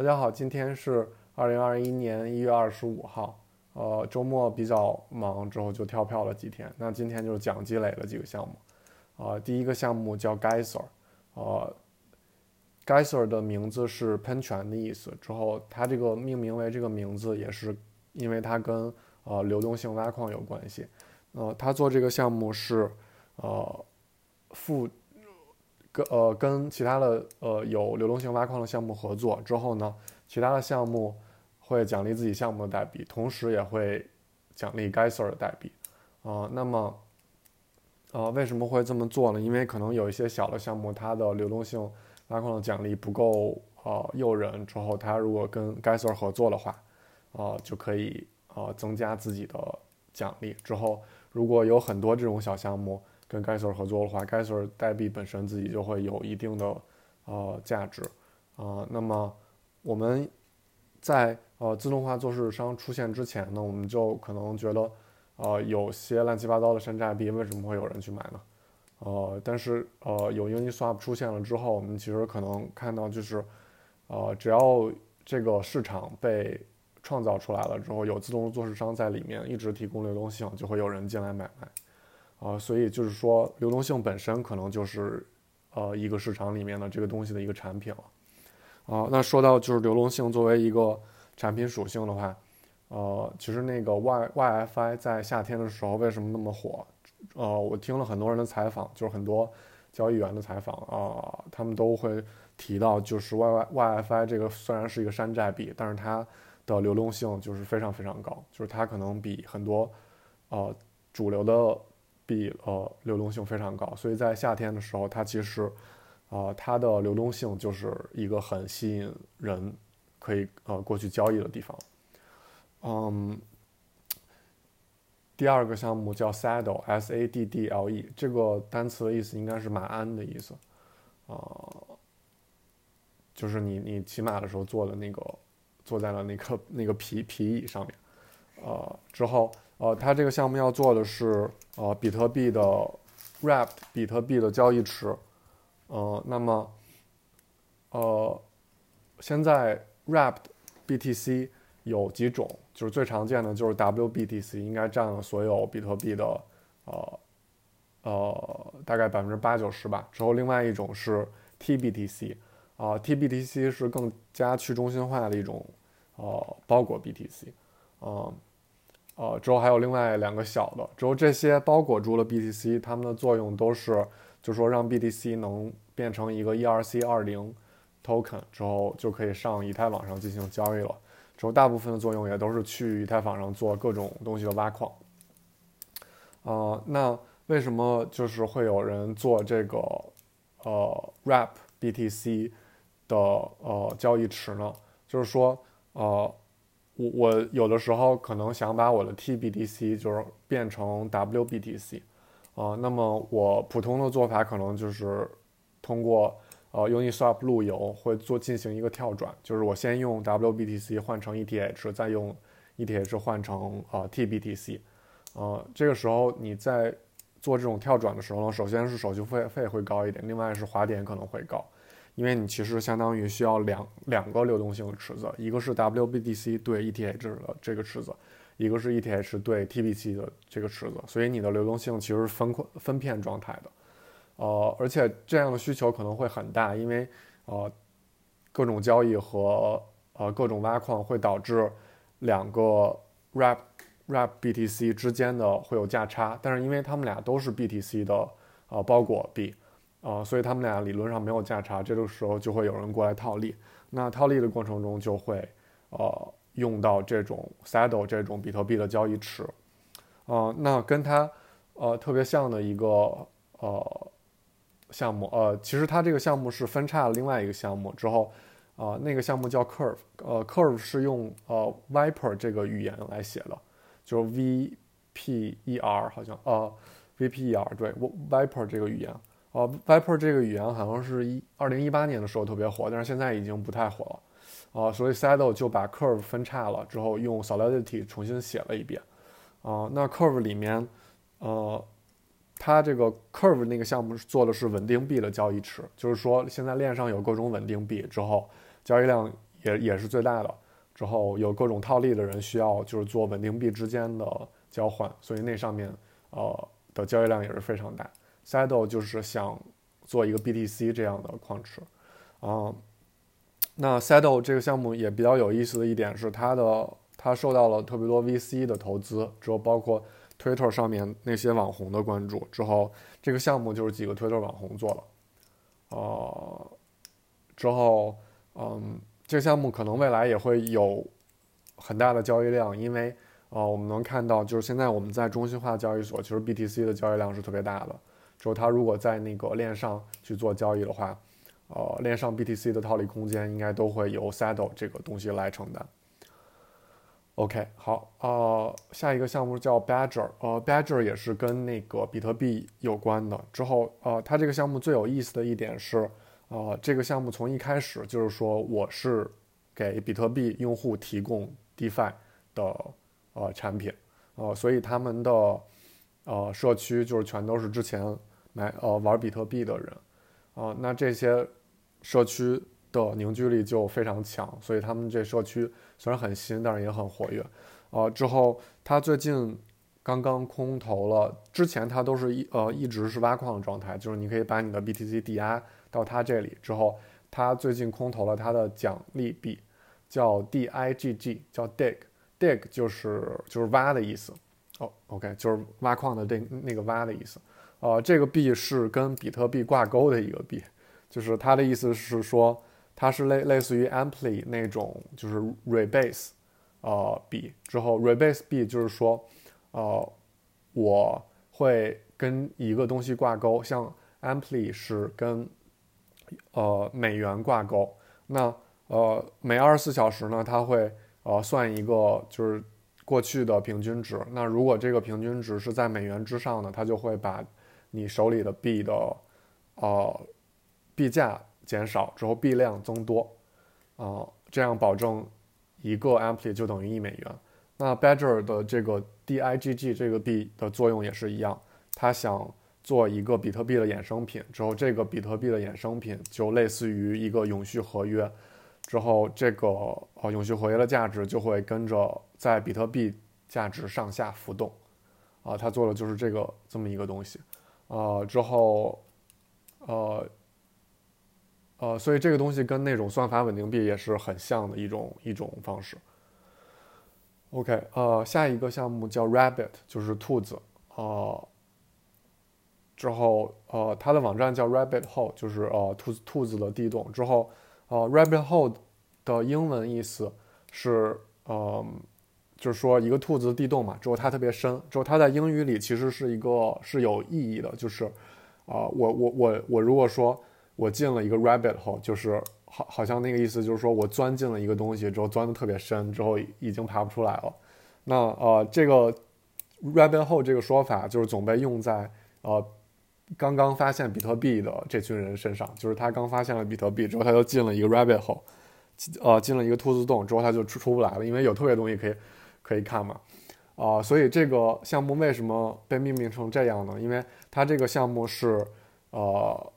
大家好，今天是二零二一年一月二十五号，呃，周末比较忙，之后就跳票了几天。那今天就是讲积累了几个项目，呃，第一个项目叫 Geyser，呃，Geyser 的名字是喷泉的意思。之后它这个命名为这个名字也是因为它跟呃流动性挖矿有关系。呃，他做这个项目是呃负。跟呃跟其他的呃有流动性挖矿的项目合作之后呢，其他的项目会奖励自己项目的代币，同时也会奖励 Geyser 的代币。啊，那么呃为什么会这么做呢？因为可能有一些小的项目，它的流动性挖矿的奖励不够呃诱人，之后它如果跟 Geyser 合作的话，啊就可以呃增加自己的奖励。之后如果有很多这种小项目。跟 Geyser 合作的话，Geyser 代币本身自己就会有一定的呃价值啊。那么我们在呃自动化做市商出现之前呢，我们就可能觉得呃有些乱七八糟的山寨币为什么会有人去买呢？呃，但是呃有 Uniswap 出现了之后，我们其实可能看到就是呃只要这个市场被创造出来了之后，有自动做市商在里面一直提供流动性，就会有人进来买卖。啊，所以就是说，流动性本身可能就是，呃，一个市场里面的这个东西的一个产品了。啊，那说到就是流动性作为一个产品属性的话，呃，其实那个 Y YFI 在夏天的时候为什么那么火？呃，我听了很多人的采访，就是很多交易员的采访啊，他们都会提到，就是 Y Y YFI 这个虽然是一个山寨币，但是它的流动性就是非常非常高，就是它可能比很多呃主流的。比呃流动性非常高，所以在夏天的时候，它其实，啊，它的流动性就是一个很吸引人可以呃过去交易的地方。嗯，第二个项目叫 Saddle，S A D D L E，这个单词的意思应该是马鞍的意思，啊，就是你你骑马的时候坐的那个，坐在了那个那个皮皮椅上面，呃，之后。呃，它这个项目要做的是，呃，比特币的 Wrapped 比特币的交易池，呃，那么，呃，现在 Wrapped BTC 有几种，就是最常见的就是 WBTC，应该占了所有比特币的，呃，呃，大概百分之八九十吧。之后另外一种是 TBTC，啊，TBTC 是更加去中心化的一种，呃，包裹 BTC，嗯。呃，呃之后还有另外两个小的，之后这些包裹住了 BTC，它们的作用都是，就说让 BTC 能变成一个 ERC 二零 token 之后，就可以上以太坊上进行交易了。之后大部分的作用也都是去以太坊上做各种东西的挖矿。呃，那为什么就是会有人做这个呃 Wrap BTC 的呃交易池呢？就是说呃。我我有的时候可能想把我的 TBTC 就是变成 WBTC，啊，那么我普通的做法可能就是通过呃 Uniswap 路由会做进行一个跳转，就是我先用 WBTC 换成 ETH，再用 ETH 换成呃 TBTC，呃，这个时候你在做这种跳转的时候呢，首先是手续费费会高一点，另外是滑点可能会高。因为你其实相当于需要两两个流动性的池子，一个是 WBTC 对 ETH 的这个池子，一个是 ETH 对 TBC 的这个池子，所以你的流动性其实是分块分片状态的，呃，而且这样的需求可能会很大，因为呃各种交易和呃各种挖矿会导致两个 RAP RAP BTC 之间的会有价差，但是因为他们俩都是 BTC 的呃包裹币。呃，所以他们俩理论上没有价差，这个时候就会有人过来套利。那套利的过程中就会，呃，用到这种 Saddle 这种比特币的交易池。呃，那跟它，呃，特别像的一个呃项目，呃，其实它这个项目是分叉了另外一个项目之后，呃，那个项目叫 Curve，呃，Curve 是用呃 Viper 这个语言来写的，就是 V P E R 好像，呃，V P E R 对，Viper 这个语言。呃，Viper 这个语言好像是一二零一八年的时候特别火，但是现在已经不太火了。啊，所以 Saddle 就把 Curve 分叉了之后，用 Solidity 重新写了一遍。啊，那 Curve 里面，呃，它这个 Curve 那个项目做的是稳定币的交易池，就是说现在链上有各种稳定币之后，交易量也也是最大的。之后有各种套利的人需要就是做稳定币之间的交换，所以那上面呃的交易量也是非常大。Saddle 就是想做一个 BTC 这样的矿池，啊，那 Saddle 这个项目也比较有意思的一点是它的它受到了特别多 VC 的投资，之后包括 Twitter 上面那些网红的关注，之后这个项目就是几个 Twitter 网红做了，呃，之后嗯。这个项目可能未来也会有很大的交易量，因为呃，我们能看到，就是现在我们在中心化交易所，其实 BTC 的交易量是特别大的。之后它如果在那个链上去做交易的话，呃，链上 BTC 的套利空间应该都会由 Saddle 这个东西来承担。OK，好，呃，下一个项目叫 Badger，呃，Badger 也是跟那个比特币有关的。之后，呃，它这个项目最有意思的一点是。呃，这个项目从一开始就是说，我是给比特币用户提供 DeFi 的呃产品，呃，所以他们的呃社区就是全都是之前买呃玩比特币的人，啊，那这些社区的凝聚力就非常强，所以他们这社区虽然很新，但是也很活跃，啊，之后他最近刚刚空投了，之前他都是一呃一直是挖矿的状态，就是你可以把你的 BTC 抵押。到他这里之后，他最近空投了他的奖励币，叫 DIGG，叫 Dig，Dig 就是就是挖的意思。哦，OK，就是挖矿的那那个挖的意思。呃，这个币是跟比特币挂钩的一个币，就是它的意思是说，它是类类似于 Amply 那种就是 Rebase，呃币。之后 Rebase 币就是说，呃，我会跟一个东西挂钩，像 Amply 是跟呃，美元挂钩，那呃，每二十四小时呢，它会呃算一个就是过去的平均值。那如果这个平均值是在美元之上呢，它就会把你手里的币的呃币价减少之后币量增多，啊，这样保证一个 ampli 就等于一美元。那 Badger 的这个 DIGG 这个币的作用也是一样，它想。做一个比特币的衍生品之后，这个比特币的衍生品就类似于一个永续合约，之后这个呃永续合约的价值就会跟着在比特币价值上下浮动，啊，他做的就是这个这么一个东西，呃，之后，呃，呃，所以这个东西跟那种算法稳定币也是很像的一种一种方式。OK，呃，下一个项目叫 Rabbit，就是兔子，呃。之后，呃，它的网站叫 Rabbit Hole，就是呃兔子兔子的地洞。之后，呃，Rabbit Hole 的英文意思是，呃，就是说一个兔子地洞嘛。之后它特别深。之后它在英语里其实是一个是有意义的，就是，啊，我我我我如果说我进了一个 Rabbit Hole，就是好好像那个意思就是说我钻进了一个东西之后钻的特别深，之后已经爬不出来了。那呃，这个 Rabbit Hole 这个说法就是总被用在呃。刚刚发现比特币的这群人身上，就是他刚发现了比特币之后，他就进了一个 rabbit hole，呃，进了一个兔子洞之后，他就出出不来了，因为有特别东西可以可以看嘛，啊，所以这个项目为什么被命名成这样呢？因为它这个项目是呃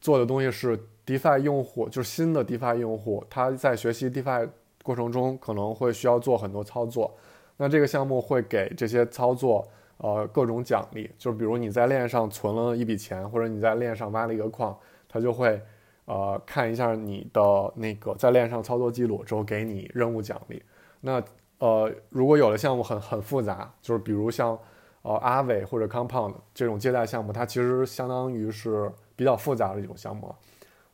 做的东西是 DeFi 用户，就是新的 DeFi 用户，他在学习 DeFi 过程中可能会需要做很多操作，那这个项目会给这些操作。呃，各种奖励，就是比如你在链上存了一笔钱，或者你在链上挖了一个矿，它就会，呃，看一下你的那个在链上操作记录之后给你任务奖励。那呃，如果有的项目很很复杂，就是比如像呃阿伟或者 Compound 这种借贷项目，它其实相当于是比较复杂的一种项目，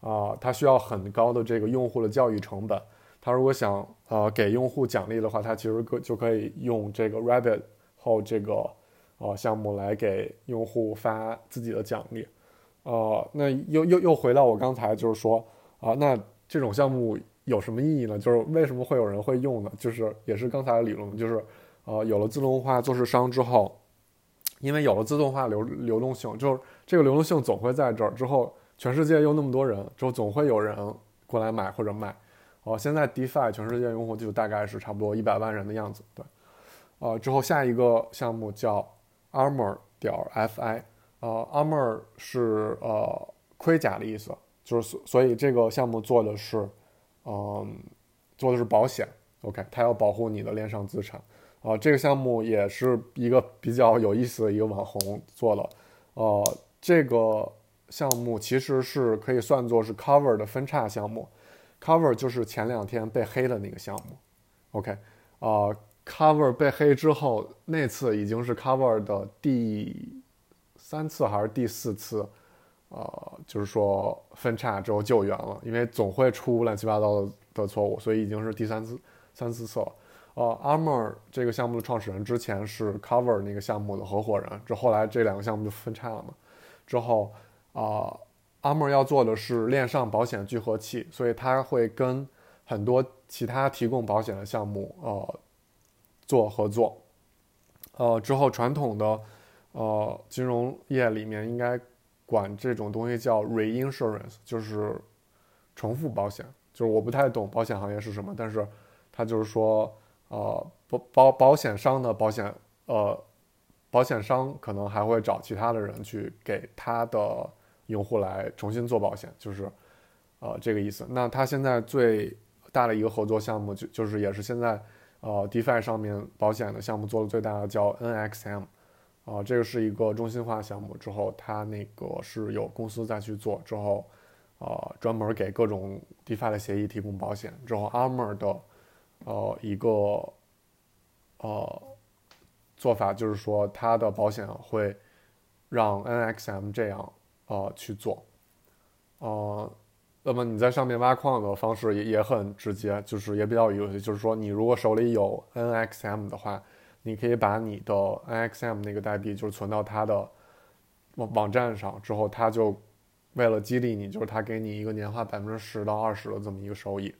啊，它需要很高的这个用户的教育成本。它如果想呃给用户奖励的话，它其实可就可以用这个 Rabbit 后这个。呃，项目来给用户发自己的奖励，呃，那又又又回到我刚才就是说，啊，那这种项目有什么意义呢？就是为什么会有人会用呢？就是也是刚才的理论，就是，呃，有了自动化做市商之后，因为有了自动化流流动性，就是这个流动性总会在这儿。之后全世界又那么多人，之后总会有人过来买或者卖。哦，现在 DeFi 全世界用户就大概是差不多一百万人的样子，对。呃，之后下一个项目叫。Armor 点 Fi，呃，Armor 是呃盔甲的意思，就是所所以这个项目做的是，嗯，做的是保险，OK，它要保护你的链上资产。啊，这个项目也是一个比较有意思的一个网红做的。呃，这个项目其实是可以算作是 Cover 的分叉项目。Cover 就是前两天被黑的那个项目。OK，啊，Cover 被黑之后，那次已经是 Cover 的第三次还是第四次？呃，就是说分叉之后救援了，因为总会出乱七八糟的的错误，所以已经是第三次、三四次了。呃，Armor 这个项目的创始人之前是 Cover 那个项目的合伙人，这后来这两个项目就分叉了嘛。之后啊，Armor 要做的是链上保险聚合器，所以他会跟很多其他提供保险的项目呃做合作。呃，之后传统的呃金融业里面应该管这种东西叫 Reinsurance，就是重复保险。就是我不太懂保险行业是什么，但是他就是说。呃，保保保险商的保险，呃，保险商可能还会找其他的人去给他的用户来重新做保险，就是，呃，这个意思。那他现在最大的一个合作项目就就是也是现在，呃，DeFi 上面保险的项目做的最大的叫 NXM，啊，这个是一个中心化项目。之后他那个是有公司再去做，之后，呃，专门给各种 DeFi 的协议提供保险。之后 Armor 的。呃，一个呃做法就是说，它的保险会让 NXM 这样呃去做，呃，那么你在上面挖矿的方式也也很直接，就是也比较有趣，就是说你如果手里有 NXM 的话，你可以把你的 NXM 那个代币就是存到它的网网站上，之后它就为了激励你，就是它给你一个年化百分之十到二十的这么一个收益。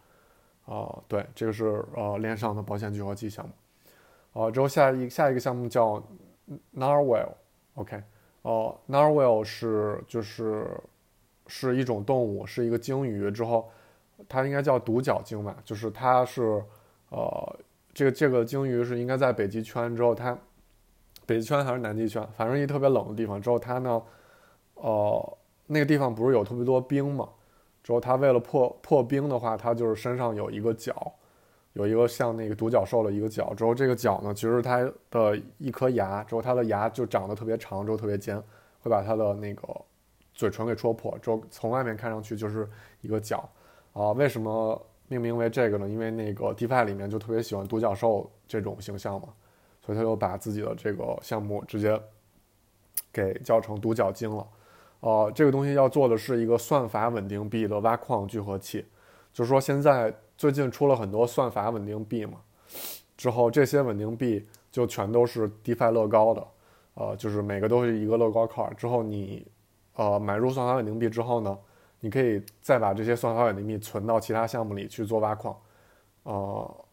啊，对，这个是呃链上的保险聚合器项目，呃，之后下一下一个项目叫 Narwhal，OK，哦，Narwhal 是就是是一种动物，是一个鲸鱼，之后它应该叫独角鲸吧，就是它是呃这个这个鲸鱼是应该在北极圈之后，它北极圈还是南极圈，反正一特别冷的地方之后，它呢，呃那个地方不是有特别多冰嘛。之后，它为了破破冰的话，它就是身上有一个角，有一个像那个独角兽的一个角。之后，这个角呢，其实它的一颗牙。之后，它的牙就长得特别长，之后特别尖，会把它的那个嘴唇给戳破。之后，从外面看上去就是一个角。啊，为什么命名为这个呢？因为那个 DeFi 里面就特别喜欢独角兽这种形象嘛，所以他就把自己的这个项目直接给叫成独角鲸了。呃，这个东西要做的是一个算法稳定币的挖矿聚合器，就是说现在最近出了很多算法稳定币嘛，之后这些稳定币就全都是 DeFi 乐高的，呃，就是每个都是一个乐高块。之后你，呃，买入算法稳定币之后呢，你可以再把这些算法稳定币存到其他项目里去做挖矿，呃，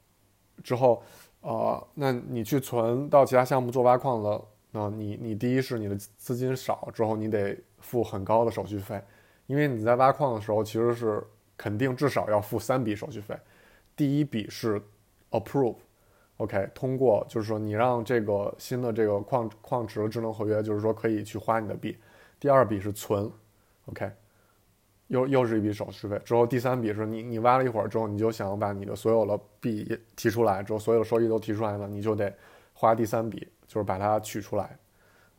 之后，呃，那你去存到其他项目做挖矿了，那你你第一是你的资金少，之后你得。付很高的手续费，因为你在挖矿的时候，其实是肯定至少要付三笔手续费。第一笔是 approve，OK，通过，就是说你让这个新的这个矿矿池智能合约，就是说可以去花你的币。第二笔是存，OK，又又是一笔手续费。之后第三笔是你你挖了一会儿之后，你就想把你的所有的币提出来，之后所有的收益都提出来了，你就得花第三笔，就是把它取出来。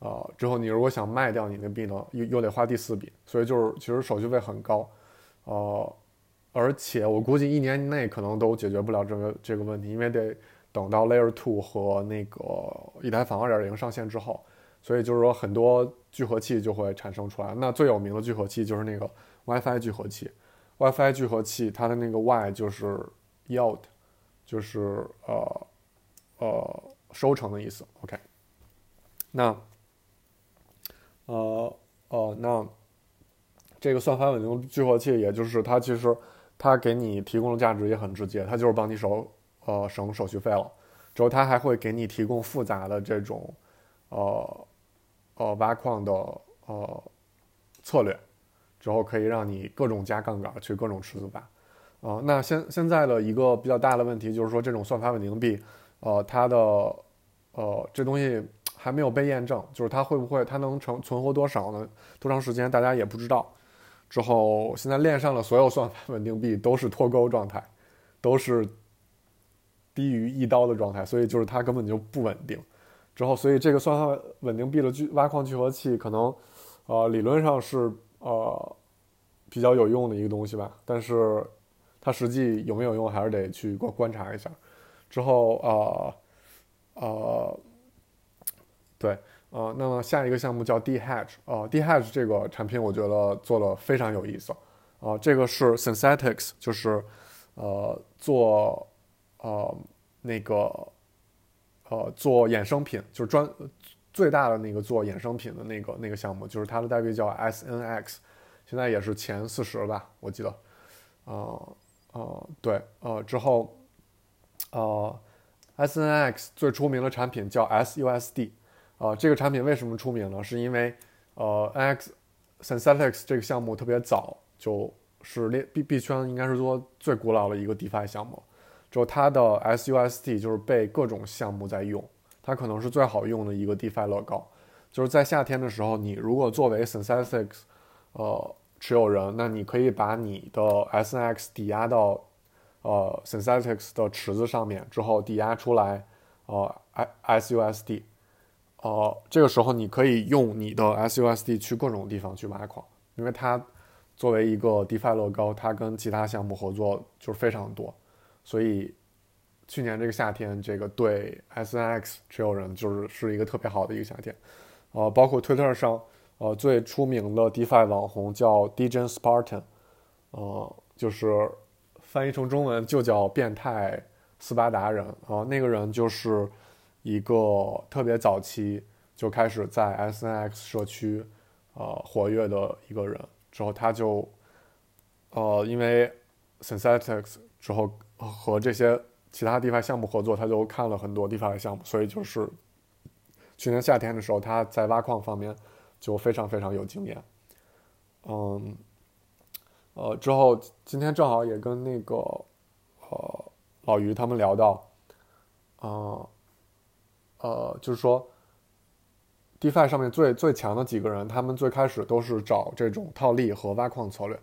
啊，之后你如果想卖掉你的币呢，又又得花第四笔，所以就是其实手续费很高，呃，而且我估计一年内可能都解决不了这个这个问题，因为得等到 Layer Two 和那个以太坊二点零上线之后，所以就是说很多聚合器就会产生出来。那最有名的聚合器就是那个 WiFi 聚合器，WiFi 聚合器它的那个 Y 就是 Yield，就是呃呃收成的意思。OK，那。呃呃，那这个算法稳定聚合器，也就是它其实它给你提供的价值也很直接，它就是帮你手呃省手续费了。之后它还会给你提供复杂的这种呃呃挖矿的呃策略，之后可以让你各种加杠杆去各种池子吧。啊，那现现在的一个比较大的问题就是说，这种算法稳定币，呃，它的呃这东西。还没有被验证，就是它会不会，它能成存活多少呢？多长时间，大家也不知道。之后，现在链上的所有算法稳定币都是脱钩状态，都是低于一刀的状态，所以就是它根本就不稳定。之后，所以这个算法稳定币的聚挖矿聚合器可能，呃，理论上是呃比较有用的一个东西吧，但是它实际有没有用，还是得去观观察一下。之后，呃，呃，对，呃，那么下一个项目叫 D Hedge，呃，D Hedge 这个产品我觉得做的非常有意思，啊，这个是 Synthetics，就是呃做呃那个。呃，做衍生品就是专最大的那个做衍生品的那个那个项目，就是它的代币叫 SNX，现在也是前四十吧，我记得。呃呃，对，呃之后，呃，SNX 最出名的产品叫 SUSD，呃，这个产品为什么出名呢？是因为呃，NX Synthetics 这个项目特别早，就是链币币圈应该是说最古老的一个 DeFi 项目。就它的 SUSD 就是被各种项目在用，它可能是最好用的一个 DeFi 乐高。就是在夏天的时候，你如果作为 Synthetics 呃持有人，那你可以把你的 SNX 抵押到呃 Synthetics 的池子上面，之后抵押出来呃 SUSD，呃这个时候你可以用你的 SUSD 去各种地方去挖矿，因为它作为一个 DeFi 乐高，它跟其他项目合作就是非常多。所以，去年这个夏天，这个对 SNX 持有人就是是一个特别好的一个夏天，呃，包括推特上，呃，最出名的 DeFi 网红叫 DJ Spartan，呃，就是翻译成中文就叫变态斯巴达人啊，那个人就是一个特别早期就开始在 SNX 社区呃活跃的一个人，之后他就呃因为 Synthetics 之后。和这些其他 DeFi 项目合作，他就看了很多 DeFi 的项目，所以就是去年夏天的时候，他在挖矿方面就非常非常有经验。嗯，呃，之后今天正好也跟那个呃老于他们聊到，啊，呃，就是说 DeFi 上面最最强的几个人，他们最开始都是找这种套利和挖矿策略，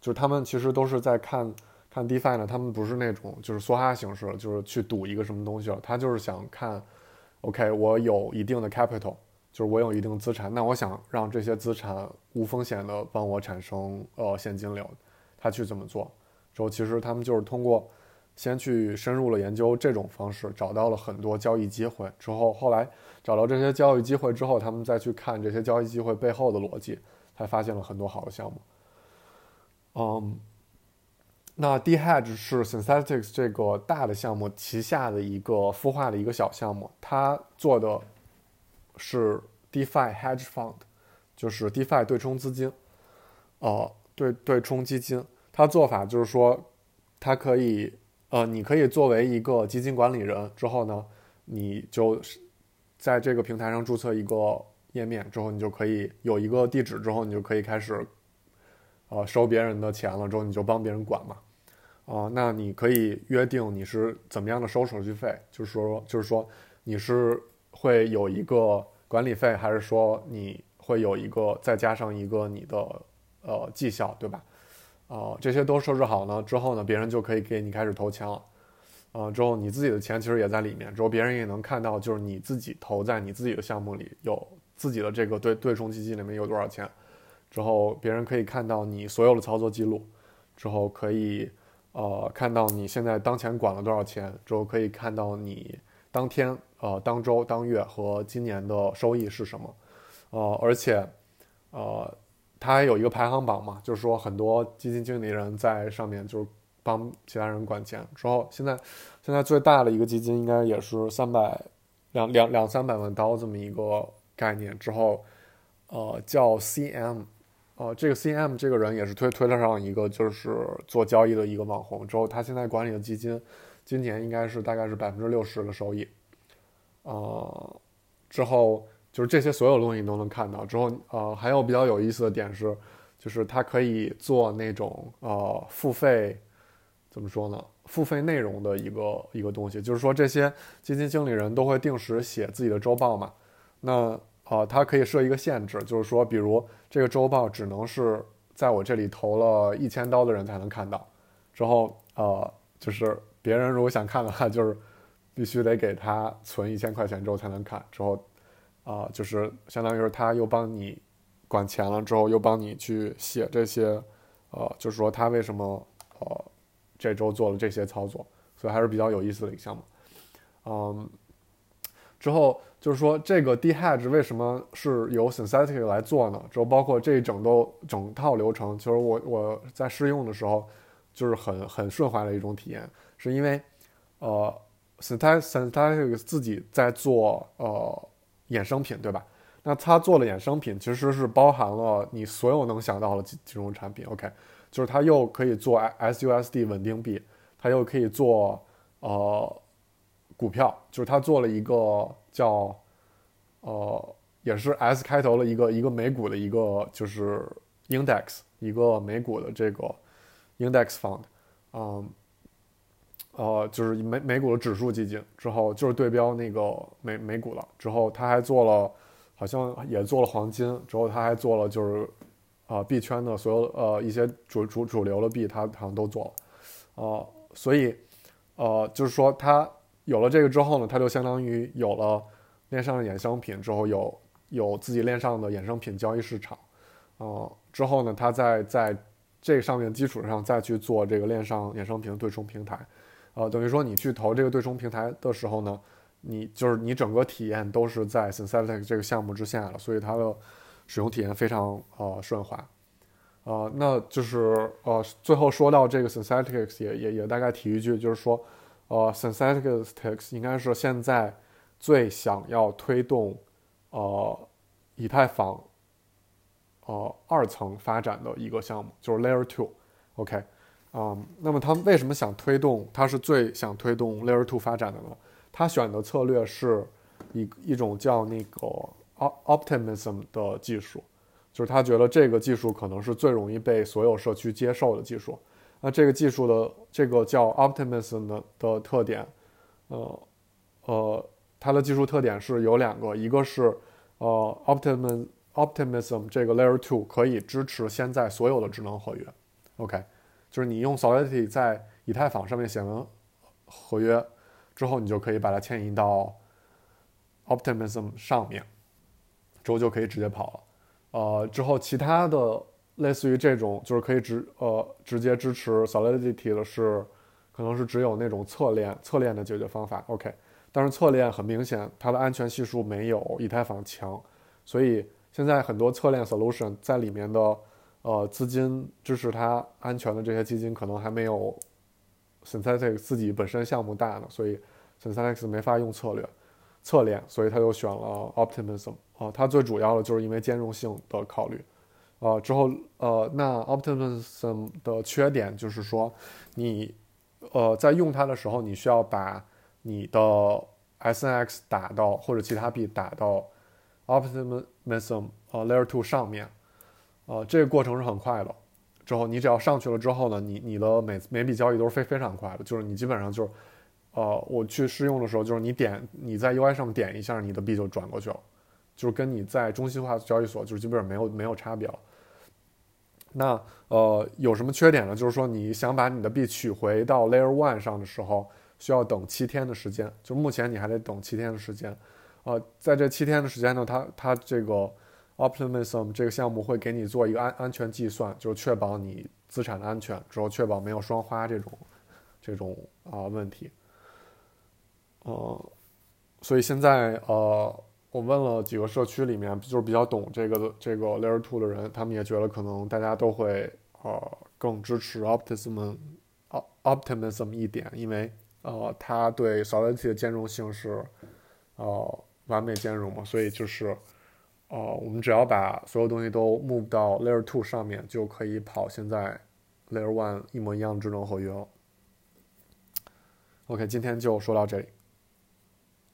就是他们其实都是在看。看 DeFi 呢，他们不是那种就是梭哈形式，就是去赌一个什么东西了。他就是想看，OK，我有一定的 capital，就是我有一定资产，那我想让这些资产无风险的帮我产生呃现金流，他去怎么做？之后其实他们就是通过先去深入了研究这种方式，找到了很多交易机会。之后后来找到这些交易机会之后，他们再去看这些交易机会背后的逻辑，才发现了很多好的项目。嗯。那 D Hedge 是 Synthetics 这个大的项目旗下的一个孵化的一个小项目，它做的是 DeFi Hedge Fund，就是 DeFi 对冲资金，呃，对对冲基金。它做法就是说，它可以，呃，你可以作为一个基金管理人之后呢，你就是在这个平台上注册一个页面之后，你就可以有一个地址之后，你就可以开始，呃，收别人的钱了之后，你就帮别人管嘛。啊，那你可以约定你是怎么样的收手续费，就是说，就是说你是会有一个管理费，还是说你会有一个再加上一个你的呃绩效，对吧？啊，这些都设置好呢之后呢，别人就可以给你开始投钱了。啊，之后你自己的钱其实也在里面，之后别人也能看到，就是你自己投在你自己的项目里有自己的这个对对冲基金里面有多少钱，之后别人可以看到你所有的操作记录，之后可以。呃，看到你现在当前管了多少钱之后，可以看到你当天、呃当周、当月和今年的收益是什么。呃，而且，呃，它还有一个排行榜嘛，就是说很多基金经理人在上面就是帮其他人管钱。之后现在，现在最大的一个基金应该也是三百两两两三百万刀这么一个概念。之后，呃，叫 CM。呃，这个 CM 这个人也是推推特上一个就是做交易的一个网红，之后他现在管理的基金，今年应该是大概是百分之六十的收益，呃，之后就是这些所有东西你都能看到。之后呃，还有比较有意思的点是，就是他可以做那种呃付费，怎么说呢？付费内容的一个一个东西，就是说这些基金经理人都会定时写自己的周报嘛，那。呃，它可以设一个限制，就是说，比如这个周报只能是在我这里投了一千刀的人才能看到。之后，呃，就是别人如果想看的话，就是必须得给他存一千块钱之后才能看。之后，啊，就是相当于是他又帮你管钱了，之后又帮你去写这些，呃，就是说他为什么呃这周做了这些操作，所以还是比较有意思的一个项目。嗯，之后就是说这个 D hedge 为什么是由 Synthetic 来做呢？就包括这一整都整套流程，就是我我在试用的时候。就是很很顺滑的一种体验，是因为，呃，Synthetic 自己在做呃衍生品，对吧？那他做的衍生品其实是包含了你所有能想到的金金融产品。OK，就是他又可以做 SUSD 稳定币，他又可以做呃股票，就是他做了一个叫呃也是 S 开头的一个一个美股的一个就是 Index 一个美股的这个。Index Fund，嗯，呃，就是美美股的指数基金，之后就是对标那个美美股了。之后他还做了，好像也做了黄金。之后他还做了，就是啊币圈的所有呃一些主主主流的币，他好像都做了。呃，所以呃，就是说他有了这个之后呢，他就相当于有了链上的衍生品，之后有有自己链上的衍生品交易市场。呃，之后呢，他在在这上面基础上再去做这个链上衍生品对冲平台，呃，等于说你去投这个对冲平台的时候呢，你就是你整个体验都是在 Synthetic 这个项目之下了，所以它的使用体验非常呃顺滑，呃，那就是呃最后说到这个 synthetic 也也也大概提一句，就是说，呃，Synthetics 应该是现在最想要推动呃以太坊。呃，二层发展的一个项目就是 Layer Two，OK，嗯，那么他们为什么想推动？他是最想推动 Layer Two 发展的呢？他选的策略是一一种叫那个 Optimism 的技术，就是他觉得这个技术可能是最容易被所有社区接受的技术。那这个技术的这个叫 Optimism 的的特点，呃呃，它的技术特点是有两个，一个是呃 Optimism。Optimism 这个 Layer Two 可以支持现在所有的智能合约，OK，就是你用 Solidity 在以太坊上面写完合约之后，你就可以把它迁移到 Optimism 上面，之后就可以直接跑了。呃，之后其他的类似于这种就是可以直呃直接支持 Solidity 的是，可能是只有那种侧链侧链的解决方法，OK，但是侧链很明显它的安全系数没有以太坊强，所以。现在很多侧链 solution 在里面的，呃，资金支持它安全的这些基金可能还没有 Synthetic 自己本身项目大呢，所以 Synthetic 没法用策略侧链，所以他就选了 Optimism 啊，它最主要的就是因为兼容性的考虑，呃，之后呃，那 Optimism 的缺点就是说，你呃在用它的时候，你需要把你的 SNX 打到或者其他币打到。Optimism 呃 Layer Two 上面，呃，这个过程是很快的。之后你只要上去了之后呢，你你的每每笔交易都是非非常快的，就是你基本上就是，呃，我去试用的时候，就是你点你在 UI 上点一下，你的币就转过去了，就是跟你在中心化交易所就是基本上没有没有差别了。那呃有什么缺点呢？就是说你想把你的币取回到 Layer One 上的时候，需要等七天的时间，就目前你还得等七天的时间。呃，在这七天的时间呢，它它这个 Optimism 这个项目会给你做一个安安全计算，就是确保你资产的安全，之后确保没有双花这种这种啊问题。呃，所以现在呃，我问了几个社区里面，就是比较懂这个的这个 Layer Two 的人，他们也觉得可能大家都会呃更支持 Optimism Optimism 一点，因为呃，它对 Solidity 的兼容性是呃。完美兼容嘛，所以就是，呃，我们只要把所有东西都 move 到 Layer Two 上面，就可以跑现在 Layer One 一模一样的智能合约了。OK，今天就说到这里。